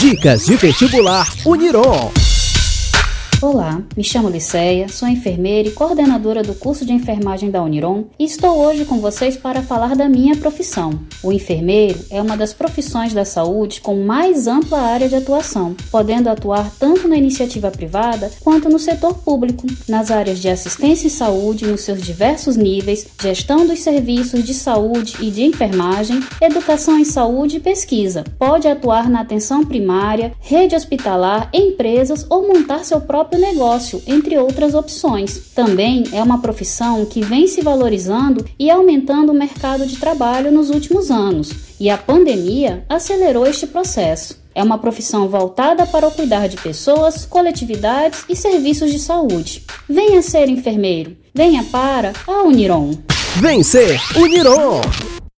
Dicas de vestibular Uniron. Olá, me chamo Liceia, sou enfermeira e coordenadora do curso de enfermagem da Uniron e estou hoje com vocês para falar da minha profissão. O enfermeiro é uma das profissões da saúde com mais ampla área de atuação, podendo atuar tanto na iniciativa privada quanto no setor público, nas áreas de assistência em saúde nos seus diversos níveis, gestão dos serviços de saúde e de enfermagem, educação em saúde e pesquisa. Pode atuar na atenção primária, rede hospitalar, empresas ou montar seu próprio próprio negócio, entre outras opções. Também é uma profissão que vem se valorizando e aumentando o mercado de trabalho nos últimos anos, e a pandemia acelerou este processo. É uma profissão voltada para o cuidar de pessoas, coletividades e serviços de saúde. Venha ser enfermeiro. Venha para a Uniron. Vencer Uniron.